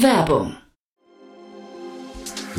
Werbung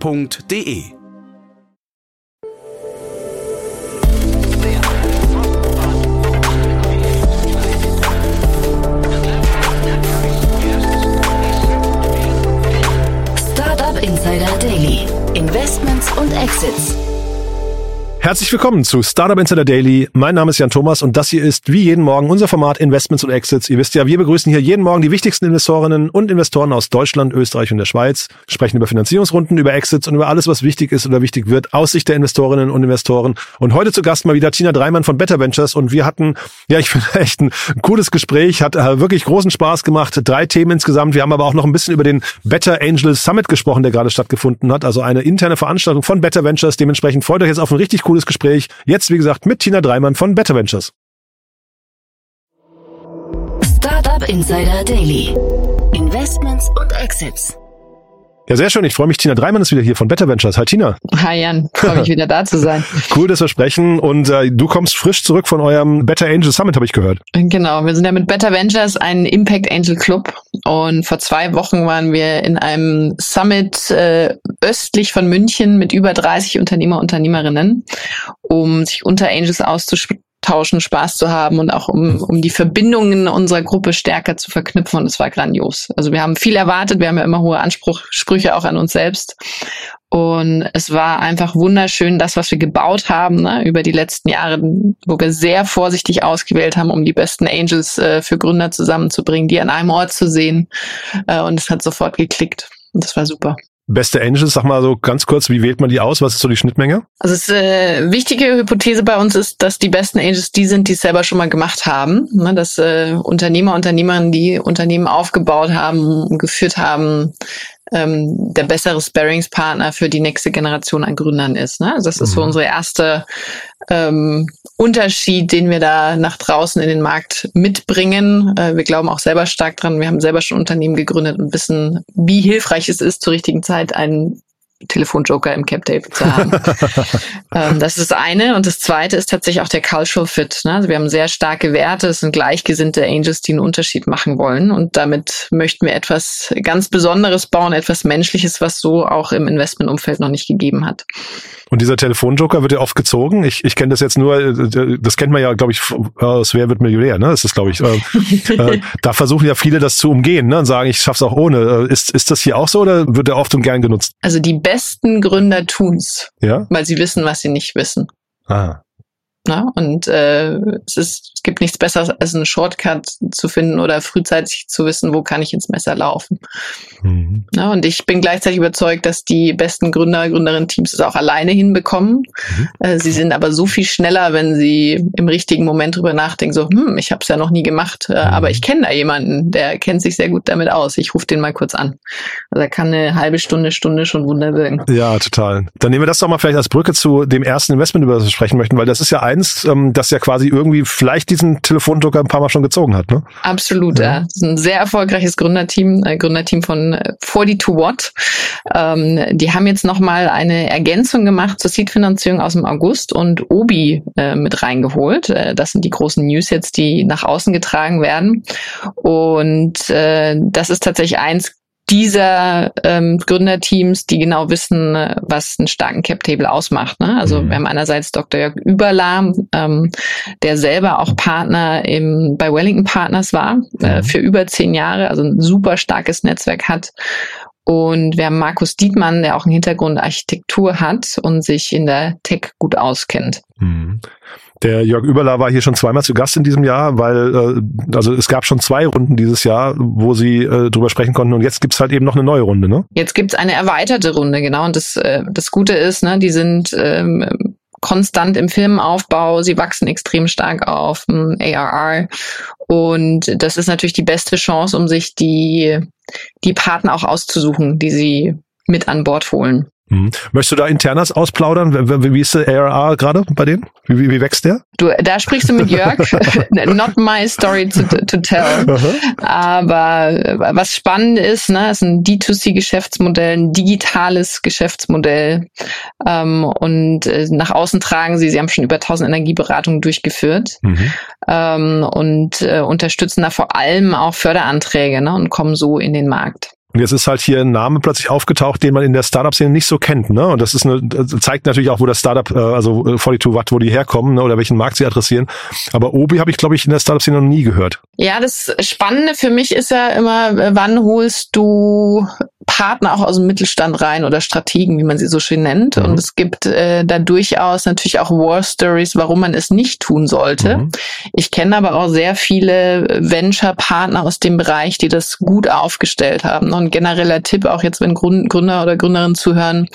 www.ftf.de Herzlich willkommen zu Startup Insider Daily. Mein Name ist Jan Thomas und das hier ist wie jeden Morgen unser Format Investments und Exits. Ihr wisst ja, wir begrüßen hier jeden Morgen die wichtigsten Investorinnen und Investoren aus Deutschland, Österreich und der Schweiz, sprechen über Finanzierungsrunden, über Exits und über alles, was wichtig ist oder wichtig wird aus Sicht der Investorinnen und Investoren. Und heute zu Gast mal wieder Tina Dreimann von Better Ventures und wir hatten, ja, ich finde echt ein cooles Gespräch, hat äh, wirklich großen Spaß gemacht. Drei Themen insgesamt. Wir haben aber auch noch ein bisschen über den Better Angel Summit gesprochen, der gerade stattgefunden hat. Also eine interne Veranstaltung von Better Ventures. Dementsprechend freut euch jetzt auf ein richtig cooles cooles Gespräch. Jetzt, wie gesagt, mit Tina Dreimann von Better Ventures. Startup Insider Daily. Investments und Exits. Ja, sehr schön. Ich freue mich. Tina Dreimann ist wieder hier von Better Ventures. Hi Tina. Hi Jan, freue mich wieder da zu sein. Cool, dass wir sprechen. Und äh, du kommst frisch zurück von eurem Better Angel Summit, habe ich gehört. Genau, wir sind ja mit Better Ventures ein Impact Angel Club. Und vor zwei Wochen waren wir in einem Summit äh, östlich von München mit über 30 Unternehmer, Unternehmerinnen, um sich unter Angels auszusprechen auszutauschen, Spaß zu haben und auch um, um die Verbindungen unserer Gruppe stärker zu verknüpfen. Und es war grandios. Also wir haben viel erwartet, wir haben ja immer hohe Ansprüche auch an uns selbst. Und es war einfach wunderschön, das, was wir gebaut haben ne, über die letzten Jahre, wo wir sehr vorsichtig ausgewählt haben, um die besten Angels äh, für Gründer zusammenzubringen, die an einem Ort zu sehen. Äh, und es hat sofort geklickt. Und das war super. Beste Angels, sag mal so ganz kurz, wie wählt man die aus? Was ist so die Schnittmenge? Also es, äh, wichtige Hypothese bei uns ist, dass die besten Angels die sind, die es selber schon mal gemacht haben. Ne, dass äh, Unternehmer, Unternehmerinnen, die Unternehmen aufgebaut haben, geführt haben, ähm, der bessere Sparringspartner für die nächste Generation an Gründern ist. Ne? Also das ist so mhm. unsere erste ähm, Unterschied, den wir da nach draußen in den Markt mitbringen. Äh, wir glauben auch selber stark dran. Wir haben selber schon Unternehmen gegründet und wissen, wie hilfreich es ist, zur richtigen Zeit einen Telefonjoker im Cap Table zu haben. ähm, das ist das eine. Und das zweite ist tatsächlich auch der Cultural Fit. Ne? Also wir haben sehr starke Werte. Es sind gleichgesinnte Angels, die einen Unterschied machen wollen. Und damit möchten wir etwas ganz Besonderes bauen, etwas Menschliches, was so auch im Investmentumfeld noch nicht gegeben hat. Und dieser Telefonjoker wird ja oft gezogen. Ich, ich kenne das jetzt nur, äh, das kennt man ja, glaube ich, aus Wer wird Millionär, ne? Das ist, glaube ich. Äh, äh, da versuchen ja viele das zu umgehen ne? und sagen, ich schaff's auch ohne. Äh, ist, ist das hier auch so oder wird er oft und gern genutzt? Also die besten Gründer tun's, ja? weil sie wissen, was sie nicht wissen. Ah. Na, und äh, es, ist, es gibt nichts Besseres, als einen Shortcut zu finden oder frühzeitig zu wissen, wo kann ich ins Messer laufen. Mhm. Na, und ich bin gleichzeitig überzeugt, dass die besten Gründer, Gründerinnen-Teams es auch alleine hinbekommen. Mhm. Äh, sie sind aber so viel schneller, wenn sie im richtigen Moment drüber nachdenken, so, hm, ich habe es ja noch nie gemacht, äh, mhm. aber ich kenne da jemanden, der kennt sich sehr gut damit aus. Ich rufe den mal kurz an. Also er kann eine halbe Stunde, Stunde schon Wunder wirken. Ja, total. Dann nehmen wir das doch mal vielleicht als Brücke zu dem ersten Investment, über das wir sprechen möchten, weil das ist ja ein eins, ähm, das ja quasi irgendwie vielleicht diesen Telefondrucker ein paar Mal schon gezogen hat. Ne? Absolut, ja. ja. Das ist ein sehr erfolgreiches Gründerteam, äh, Gründerteam von 42 äh, Watt. Ähm, die haben jetzt nochmal eine Ergänzung gemacht zur Seed-Finanzierung aus dem August und Obi äh, mit reingeholt. Äh, das sind die großen News jetzt, die nach außen getragen werden. Und äh, das ist tatsächlich eins dieser ähm, Gründerteams, die genau wissen, äh, was einen starken Cap-Table ausmacht. Ne? Also mhm. wir haben einerseits Dr. Jörg Überlahm, ähm, der selber auch Partner im, bei Wellington Partners war, äh, mhm. für über zehn Jahre, also ein super starkes Netzwerk hat. Und wir haben Markus Dietmann, der auch einen Hintergrund Architektur hat und sich in der Tech gut auskennt. Mhm. Der Jörg Überler war hier schon zweimal zu Gast in diesem Jahr, weil äh, also es gab schon zwei Runden dieses Jahr, wo sie äh, drüber sprechen konnten und jetzt gibt's halt eben noch eine neue Runde, ne? Jetzt gibt's eine erweiterte Runde, genau. Und das, äh, das Gute ist, ne, die sind ähm, konstant im Firmenaufbau, sie wachsen extrem stark auf ähm, ARR und das ist natürlich die beste Chance, um sich die die Partner auch auszusuchen, die sie mit an Bord holen. Mhm. Möchtest du da internas ausplaudern? Wie ist der ARR gerade bei denen? Wie, wie, wie, wächst der? Du, da sprichst du mit Jörg. Not my story to, to tell. Aber was spannend ist, ne, ist ein D2C-Geschäftsmodell, ein digitales Geschäftsmodell. Ähm, und äh, nach außen tragen sie, sie haben schon über 1000 Energieberatungen durchgeführt mhm. ähm, und äh, unterstützen da vor allem auch Förderanträge ne, und kommen so in den Markt. Und jetzt ist halt hier ein Name plötzlich aufgetaucht, den man in der Startup-Szene nicht so kennt. Ne? Und das ist eine, zeigt natürlich auch, wo das Startup, äh, also 42 Watt, wo die herkommen ne? oder welchen Markt sie adressieren. Aber Obi habe ich, glaube ich, in der Startup-Szene noch nie gehört. Ja, das Spannende für mich ist ja immer, wann holst du Partner auch aus dem Mittelstand rein oder Strategen, wie man sie so schön nennt. Mhm. Und es gibt äh, da durchaus natürlich auch War Stories, warum man es nicht tun sollte. Mhm. Ich kenne aber auch sehr viele Venture-Partner aus dem Bereich, die das gut aufgestellt haben. Und genereller Tipp, auch jetzt, wenn Gründer oder Gründerinnen zuhören,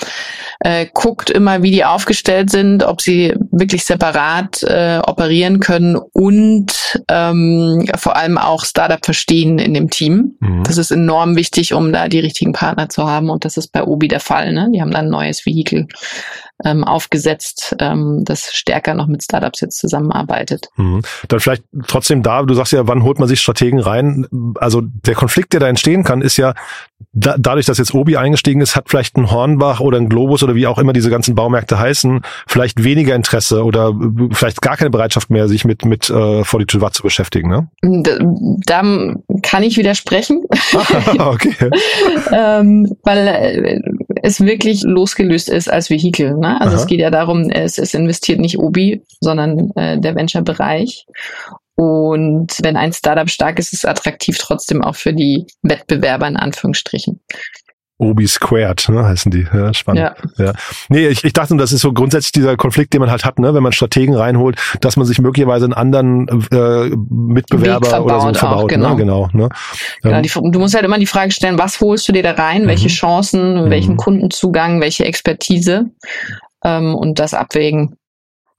äh, guckt immer, wie die aufgestellt sind, ob sie wirklich separat äh, operieren können und ähm, vor allem auch Startup verstehen in dem Team. Mhm. Das ist enorm wichtig, um da die richtigen Partner zu haben und das ist bei Obi der Fall. Ne? Die haben da ein neues Vehikel ähm, aufgesetzt, ähm, das stärker noch mit Startups jetzt zusammenarbeitet. Mhm. Dann vielleicht trotzdem da, du sagst ja, wann holt man sich Strategen rein? Also der Konflikt, der da entstehen kann, ist ja, da, dadurch, dass jetzt Obi eingestiegen ist, hat vielleicht ein Hornbach oder ein Globus oder wie auch immer diese ganzen Baumärkte heißen, vielleicht weniger Interesse oder vielleicht gar keine Bereitschaft mehr, sich mit, mit äh, 42 Watt zu beschäftigen, ne? Da, da kann ich widersprechen. okay. ähm, weil äh, es wirklich losgelöst ist als Vehikel. Ne? Also Aha. es geht ja darum, es, es investiert nicht Obi, sondern äh, der Venture-Bereich. Und wenn ein Startup stark ist, ist es attraktiv trotzdem auch für die Wettbewerber in Anführungsstrichen. Obi Squared, ne, heißen die. Ja, spannend. Ja. ja. Nee, ich, ich dachte, das ist so grundsätzlich dieser Konflikt, den man halt hat, ne, wenn man Strategen reinholt, dass man sich möglicherweise einen anderen äh, Mitbewerber oder so verbaut. Auch, genau. Ne? genau, ne? genau die, du musst halt immer die Frage stellen, was holst du dir da rein, welche mhm. Chancen, welchen mhm. Kundenzugang, welche Expertise ähm, und das abwägen.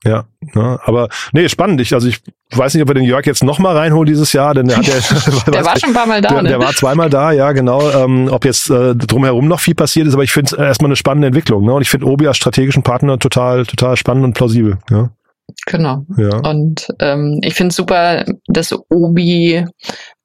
Ja, ne, aber nee, spannend. Ich, also ich weiß nicht, ob wir den Jörg jetzt noch mal reinholen dieses Jahr, denn der hat ja, der war schon ein paar Mal da. Der, ne? der war zweimal da, ja genau. Ähm, ob jetzt äh, drumherum noch viel passiert ist, aber ich finde es erstmal eine spannende Entwicklung. Ne? Und ich finde Obi als strategischen Partner total, total spannend und plausibel. Ja. Genau. Ja. Und ähm, ich finde es super, dass Obi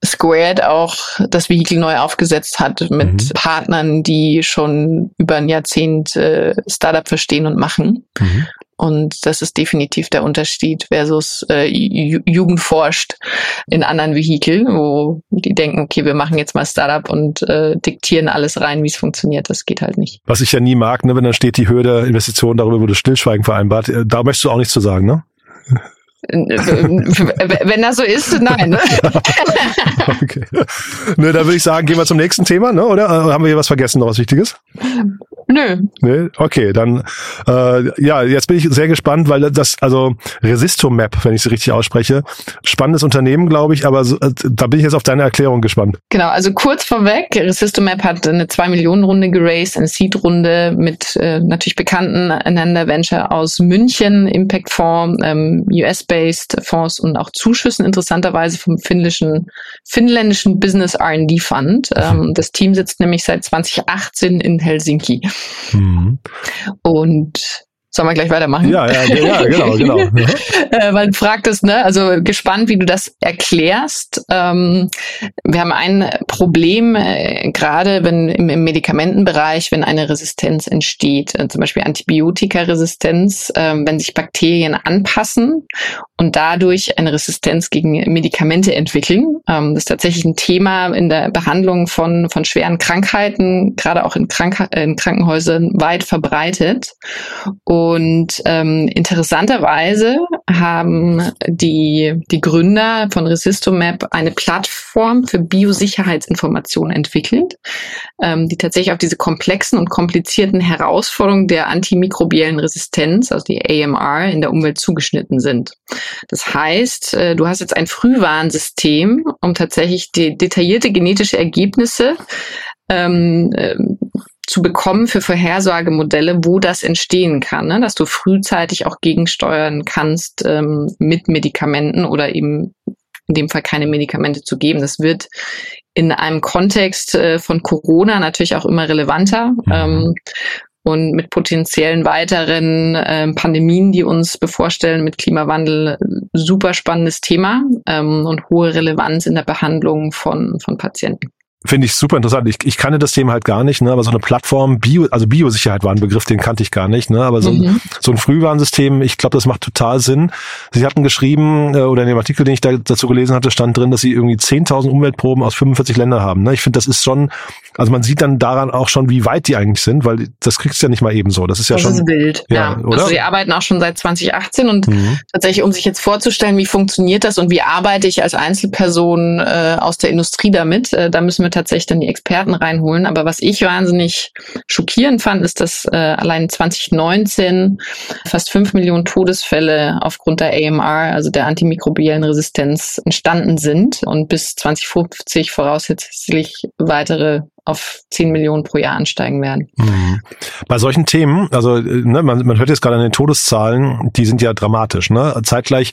Squared auch das Vehikel neu aufgesetzt hat mit mhm. Partnern, die schon über ein Jahrzehnt äh, Startup verstehen und machen. Mhm. Und das ist definitiv der Unterschied versus äh, Jugend forscht in anderen Vehikeln, wo die denken, okay, wir machen jetzt mal Startup und äh, diktieren alles rein, wie es funktioniert. Das geht halt nicht. Was ich ja nie mag, ne, wenn dann steht die Höhe der Investition, darüber wurde Stillschweigen vereinbart. Äh, da möchtest du auch nichts zu sagen, ne? Wenn das so ist, nein. Ne? okay. Ne, dann würde ich sagen, gehen wir zum nächsten Thema, ne? Oder äh, haben wir hier was vergessen, noch was Wichtiges? Nö. Nee? Okay, dann äh, ja, jetzt bin ich sehr gespannt, weil das, also Resistomap, wenn ich es richtig ausspreche, spannendes Unternehmen, glaube ich, aber so, äh, da bin ich jetzt auf deine Erklärung gespannt. Genau, also kurz vorweg, Resistomap hat eine 2 Millionen Runde geraced, eine Seed-Runde mit äh, natürlich bekannten Einander Venture aus München, Impact Fonds, ähm, US-based Fonds und auch Zuschüssen interessanterweise vom finnischen, finnländischen Business R&D Fund. Ähm, das Team sitzt nämlich seit 2018 in Helsinki. Mhm. Und Sollen wir gleich weitermachen? Ja, ja, ja genau, genau. äh, weil du fragtest, ne, also gespannt, wie du das erklärst. Ähm, wir haben ein Problem, äh, gerade wenn im, im, Medikamentenbereich, wenn eine Resistenz entsteht, äh, zum Beispiel Antibiotikaresistenz, äh, wenn sich Bakterien anpassen und dadurch eine Resistenz gegen Medikamente entwickeln. Ähm, das ist tatsächlich ein Thema in der Behandlung von, von schweren Krankheiten, gerade auch in, Krank in Krankenhäusern weit verbreitet. Und und ähm, interessanterweise haben die, die Gründer von Resistomap eine Plattform für Biosicherheitsinformationen entwickelt, ähm, die tatsächlich auf diese komplexen und komplizierten Herausforderungen der antimikrobiellen Resistenz, also die AMR, in der Umwelt zugeschnitten sind. Das heißt, äh, du hast jetzt ein Frühwarnsystem, um tatsächlich die detaillierte genetische Ergebnisse ähm, äh, zu bekommen für Vorhersagemodelle, wo das entstehen kann, ne? dass du frühzeitig auch gegensteuern kannst ähm, mit Medikamenten oder eben in dem Fall keine Medikamente zu geben. Das wird in einem Kontext äh, von Corona natürlich auch immer relevanter. Mhm. Ähm, und mit potenziellen weiteren äh, Pandemien, die uns bevorstellen, mit Klimawandel, super spannendes Thema ähm, und hohe Relevanz in der Behandlung von, von Patienten. Finde ich super interessant. Ich, ich kannte das Thema halt gar nicht, ne? aber so eine Plattform, Bio, also Biosicherheit war ein Begriff, den kannte ich gar nicht, ne? aber so ein, mhm. so ein Frühwarnsystem, ich glaube, das macht total Sinn. Sie hatten geschrieben, äh, oder in dem Artikel, den ich da, dazu gelesen hatte, stand drin, dass sie irgendwie 10.000 Umweltproben aus 45 Ländern haben. Ne? Ich finde, das ist schon, also man sieht dann daran auch schon, wie weit die eigentlich sind, weil das kriegst du ja nicht mal eben so. Das ist ja das schon. Das ist wild, ja. ja. Oder? Also sie arbeiten auch schon seit 2018 und mhm. tatsächlich, um sich jetzt vorzustellen, wie funktioniert das und wie arbeite ich als Einzelperson äh, aus der Industrie damit, äh, da müssen wir tatsächlich dann die Experten reinholen. Aber was ich wahnsinnig schockierend fand, ist, dass äh, allein 2019 fast fünf Millionen Todesfälle aufgrund der AMR, also der antimikrobiellen Resistenz, entstanden sind und bis 2050 voraussichtlich weitere auf 10 Millionen pro Jahr ansteigen werden. Mhm. Bei solchen Themen, also ne, man, man hört jetzt gerade an den Todeszahlen, die sind ja dramatisch. Ne? Zeitgleich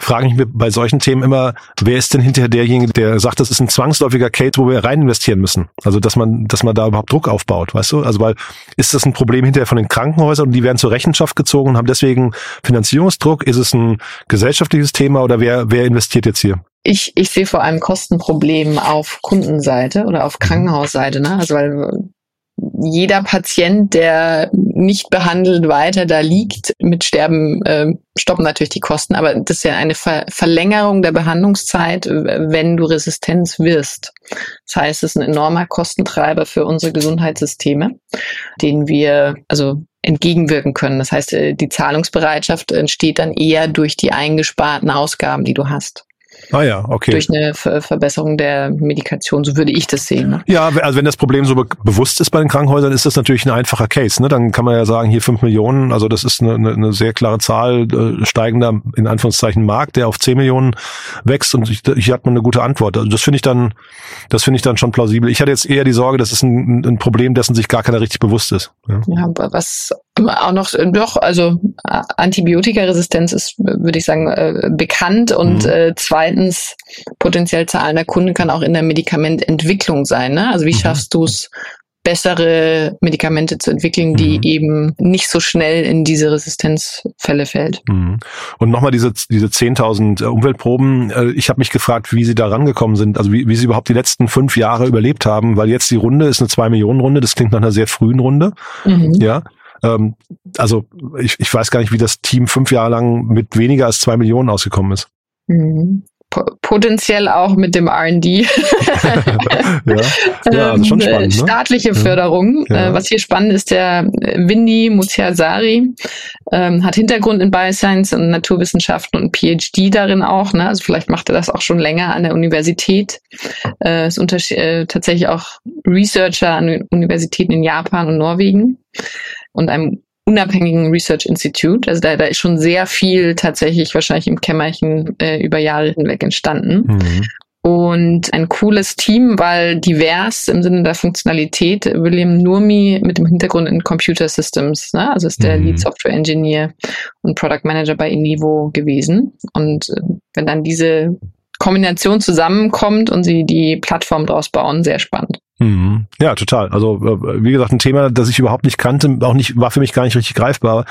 frage ich mich bei solchen Themen immer, wer ist denn hinterher derjenige, der sagt, das ist ein zwangsläufiger Case, wo wir rein investieren müssen? Also dass man, dass man da überhaupt Druck aufbaut, weißt du? Also weil ist das ein Problem hinterher von den Krankenhäusern und die werden zur Rechenschaft gezogen und haben deswegen Finanzierungsdruck? Ist es ein gesellschaftliches Thema oder wer, wer investiert jetzt hier? Ich, ich sehe vor allem Kostenproblem auf Kundenseite oder auf mhm. Krankenhausseite, ne? Also weil jeder Patient, der nicht behandelt weiter da liegt, mit Sterben äh, stoppen natürlich die Kosten, aber das ist ja eine Ver Verlängerung der Behandlungszeit, wenn du Resistenz wirst. Das heißt, es ist ein enormer Kostentreiber für unsere Gesundheitssysteme, den wir also entgegenwirken können. Das heißt, äh, die Zahlungsbereitschaft entsteht dann eher durch die eingesparten Ausgaben, die du hast. Ah ja, okay. Durch eine Ver Verbesserung der Medikation, so würde ich das sehen. Ne? Ja, also wenn das Problem so be bewusst ist bei den Krankenhäusern, ist das natürlich ein einfacher Case. Ne? Dann kann man ja sagen, hier fünf Millionen, also das ist eine, eine, eine sehr klare Zahl, äh, steigender, in Anführungszeichen, Markt, der auf zehn Millionen wächst und ich, hier hat man eine gute Antwort. Also das finde ich dann, das finde ich dann schon plausibel. Ich hatte jetzt eher die Sorge, das ist ein, ein Problem, dessen sich gar keiner richtig bewusst ist. Ja, ja was auch noch, doch, also Antibiotikaresistenz ist, würde ich sagen, äh, bekannt und mhm. äh, zweitens, potenziell zahlender Kunde kann auch in der Medikamententwicklung sein. Ne? Also wie mhm. schaffst du es, bessere Medikamente zu entwickeln, die mhm. eben nicht so schnell in diese Resistenzfälle fällt. Mhm. Und nochmal diese, diese 10.000 äh, Umweltproben. Äh, ich habe mich gefragt, wie Sie da rangekommen sind, also wie, wie Sie überhaupt die letzten fünf Jahre überlebt haben, weil jetzt die Runde ist eine zwei Millionen Runde. Das klingt nach einer sehr frühen Runde. Mhm. Ja. Ähm, also ich, ich weiß gar nicht, wie das Team fünf Jahre lang mit weniger als zwei Millionen ausgekommen ist. Potenziell auch mit dem R&D. ja, ja schon ähm, spannend. Ne? Staatliche Förderung. Ja. Äh, was hier spannend ist, der Windy Mutiasari ähm, hat Hintergrund in Bioscience und Naturwissenschaften und PhD darin auch. Ne? Also vielleicht macht er das auch schon länger an der Universität. Äh, ist äh, tatsächlich auch Researcher an Universitäten in Japan und Norwegen und einem unabhängigen Research Institute. Also da, da ist schon sehr viel tatsächlich wahrscheinlich im Kämmerchen äh, über Jahre hinweg entstanden. Mhm. Und ein cooles Team, weil divers im Sinne der Funktionalität. William Nurmi mit dem Hintergrund in Computer Systems, ne? also ist der mhm. Lead Software Engineer und Product Manager bei Inivo gewesen. Und äh, wenn dann diese Kombination zusammenkommt und sie die Plattform draus bauen, sehr spannend. Mhm. Ja, total. Also äh, wie gesagt, ein Thema, das ich überhaupt nicht kannte, auch nicht war für mich gar nicht richtig greifbar.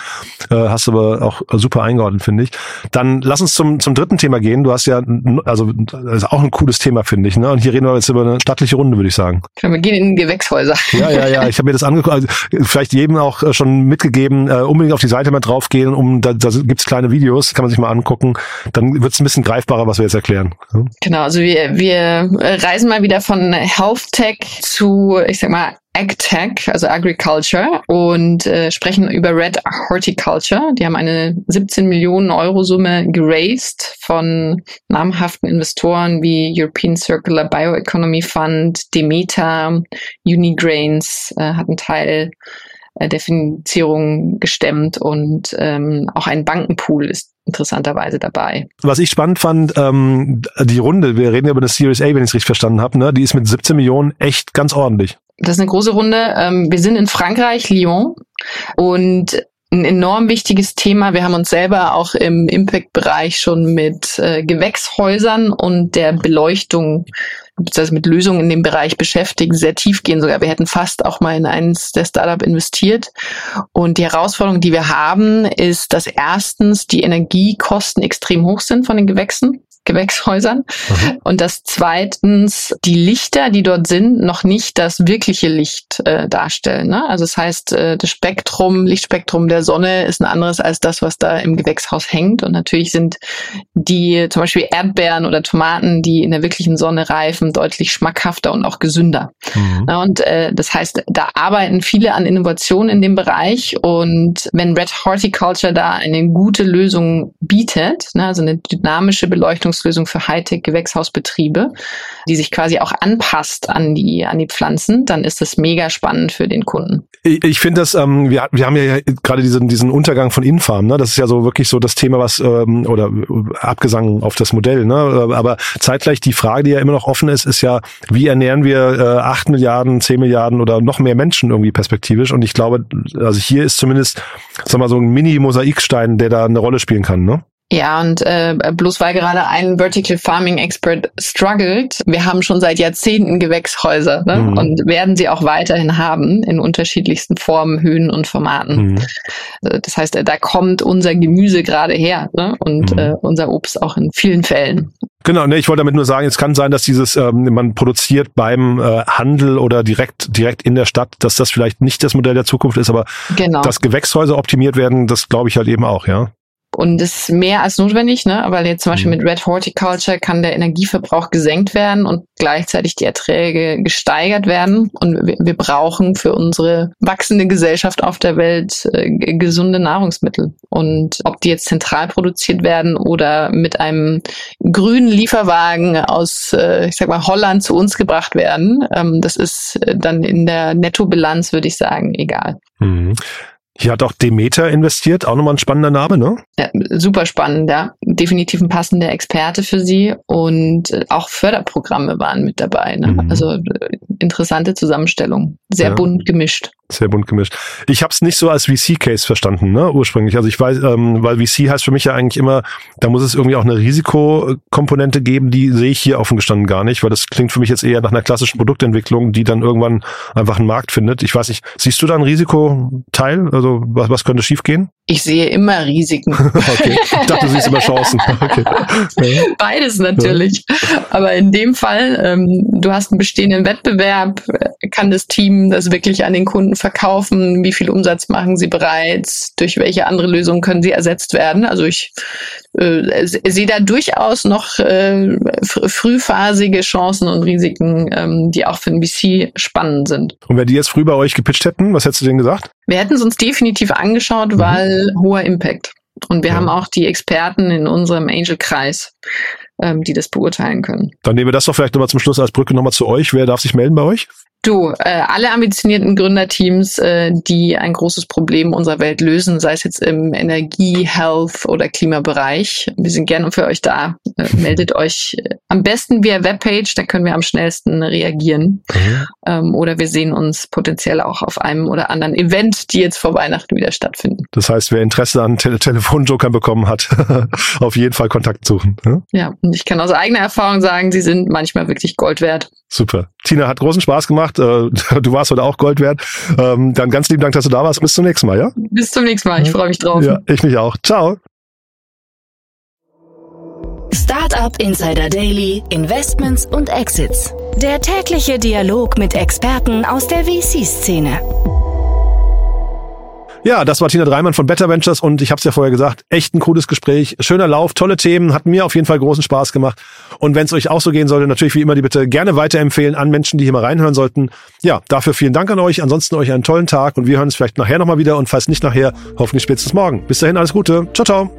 Äh, hast aber auch super eingeordnet, finde ich. Dann lass uns zum zum dritten Thema gehen. Du hast ja also das ist auch ein cooles Thema, finde ich. Ne? Und hier reden wir jetzt über eine stattliche Runde, würde ich sagen. Ja, wir gehen in Gewächshäuser. Ja, ja, ja. Ich habe mir das angeguckt. Also, vielleicht jedem auch äh, schon mitgegeben. Äh, unbedingt auf die Seite mal draufgehen. Um da, da gibt's kleine Videos, kann man sich mal angucken. Dann wird's ein bisschen greifbarer, was wir jetzt erklären. Genau. Also wir wir reisen mal wieder von Health Tech zu, ich sag mal, AgTech, also Agriculture, und äh, sprechen über Red Horticulture. Die haben eine 17 Millionen Euro Summe geraced von namhaften Investoren wie European Circular Bioeconomy Fund, Demeter, Unigrains äh, hat einen Teil äh, Finanzierung gestemmt und ähm, auch ein Bankenpool ist interessanterweise dabei. Was ich spannend fand, ähm, die Runde, wir reden ja über eine Series A, wenn ich es richtig verstanden habe, ne? die ist mit 17 Millionen echt ganz ordentlich. Das ist eine große Runde. Ähm, wir sind in Frankreich, Lyon und ein enorm wichtiges Thema. Wir haben uns selber auch im Impact-Bereich schon mit äh, Gewächshäusern und der Beleuchtung beziehungsweise mit Lösungen in dem Bereich beschäftigen, sehr tief gehen sogar. Wir hätten fast auch mal in eines der Startup investiert. Und die Herausforderung, die wir haben, ist, dass erstens die Energiekosten extrem hoch sind von den Gewächsen. Gewächshäusern. Mhm. Und dass zweitens die Lichter, die dort sind, noch nicht das wirkliche Licht äh, darstellen. Ne? Also das heißt, äh, das Spektrum, Lichtspektrum der Sonne ist ein anderes als das, was da im Gewächshaus hängt. Und natürlich sind die zum Beispiel Erdbeeren oder Tomaten, die in der wirklichen Sonne reifen, deutlich schmackhafter und auch gesünder. Mhm. Ja, und äh, das heißt, da arbeiten viele an Innovationen in dem Bereich. Und wenn Red Horticulture da eine gute Lösung bietet, ne, also eine dynamische Beleuchtung Beleuchtungslösung für Hightech-Gewächshausbetriebe, die sich quasi auch anpasst an die, an die Pflanzen, dann ist das mega spannend für den Kunden. Ich, ich finde das, ähm, wir, wir haben ja gerade diesen, diesen Untergang von Infarm, ne? das ist ja so wirklich so das Thema, was, ähm, oder abgesang auf das Modell, ne? aber zeitgleich die Frage, die ja immer noch offen ist, ist ja, wie ernähren wir äh, 8 Milliarden, 10 Milliarden oder noch mehr Menschen irgendwie perspektivisch und ich glaube, also hier ist zumindest, sag mal, so ein Mini-Mosaikstein, der da eine Rolle spielen kann, ne? Ja, und äh, bloß weil gerade ein Vertical Farming Expert struggelt, wir haben schon seit Jahrzehnten Gewächshäuser ne? Mhm. und werden sie auch weiterhin haben in unterschiedlichsten Formen, Höhen und Formaten. Mhm. Äh, das heißt, da kommt unser Gemüse gerade her ne? und mhm. äh, unser Obst auch in vielen Fällen. Genau, ne, ich wollte damit nur sagen, es kann sein, dass dieses, ähm, man produziert beim äh, Handel oder direkt, direkt in der Stadt, dass das vielleicht nicht das Modell der Zukunft ist, aber genau. dass Gewächshäuser optimiert werden, das glaube ich halt eben auch, ja. Und das ist mehr als notwendig, ne? Aber jetzt zum Beispiel mhm. mit Red Horticulture kann der Energieverbrauch gesenkt werden und gleichzeitig die Erträge gesteigert werden. Und wir, wir brauchen für unsere wachsende Gesellschaft auf der Welt äh, gesunde Nahrungsmittel. Und ob die jetzt zentral produziert werden oder mit einem grünen Lieferwagen aus, äh, ich sag mal, Holland zu uns gebracht werden, ähm, das ist dann in der Nettobilanz, würde ich sagen, egal. Mhm. Hier hat auch Demeter investiert, auch nochmal ein spannender Name, ne? Ja, super spannend, ja. Definitiv ein passender Experte für Sie und äh, auch Förderprogramme waren mit dabei. Ne? Mhm. Also äh, interessante Zusammenstellung, sehr ja. bunt gemischt. Sehr bunt gemischt. Ich habe es nicht so als VC-Case verstanden, ne, ursprünglich. Also ich weiß, ähm, weil VC heißt für mich ja eigentlich immer, da muss es irgendwie auch eine Risikokomponente geben, die sehe ich hier offen gestanden gar nicht, weil das klingt für mich jetzt eher nach einer klassischen Produktentwicklung, die dann irgendwann einfach einen Markt findet. Ich weiß nicht, siehst du da ein Risikoteil? Also was, was könnte schiefgehen? Ich sehe immer Risiken. okay. Ich dachte, du siehst immer Chancen. Okay. Beides natürlich. Aber in dem Fall, ähm, du hast einen bestehenden Wettbewerb, kann das Team das wirklich an den Kunden verkaufen? Wie viel Umsatz machen sie bereits? Durch welche andere Lösungen können sie ersetzt werden? Also ich äh, sehe da durchaus noch äh, frühphasige Chancen und Risiken, ähm, die auch für den VC spannend sind. Und wenn die jetzt früh bei euch gepitcht hätten, was hättest du denen gesagt? Wir hätten es uns definitiv angeschaut, mhm. weil hoher Impact. Und wir ja. haben auch die Experten in unserem Angel-Kreis, ähm, die das beurteilen können. Dann nehmen wir das doch vielleicht nochmal zum Schluss als Brücke nochmal zu euch. Wer darf sich melden bei euch? Du, äh, alle ambitionierten Gründerteams, äh, die ein großes Problem unserer Welt lösen, sei es jetzt im Energie-, Health- oder Klimabereich. Wir sind gerne für euch da. Äh, meldet euch äh, am besten via Webpage, da können wir am schnellsten reagieren. Mhm. Ähm, oder wir sehen uns potenziell auch auf einem oder anderen Event, die jetzt vor Weihnachten wieder stattfinden. Das heißt, wer Interesse an Te Telefonjokern bekommen hat, auf jeden Fall Kontakt suchen. Ja? ja, und ich kann aus eigener Erfahrung sagen, sie sind manchmal wirklich Gold wert. Super. Tina, hat großen Spaß gemacht. Äh, du warst heute auch Gold wert. Ähm, dann ganz lieben Dank, dass du da warst. Bis zum nächsten Mal, ja? Bis zum nächsten Mal. Ich freue mich drauf. Ja, ich mich auch. Ciao. Startup Insider Daily, Investments und Exits. Der tägliche Dialog mit Experten aus der VC-Szene. Ja, das war Tina Dreimann von Better Ventures und ich habe es ja vorher gesagt, echt ein cooles Gespräch, schöner Lauf, tolle Themen, hat mir auf jeden Fall großen Spaß gemacht. Und wenn es euch auch so gehen sollte, natürlich wie immer die Bitte gerne weiterempfehlen an Menschen, die hier mal reinhören sollten. Ja, dafür vielen Dank an euch. Ansonsten euch einen tollen Tag und wir hören uns vielleicht nachher nochmal wieder und falls nicht nachher, hoffentlich spätestens morgen. Bis dahin alles Gute. Ciao, ciao.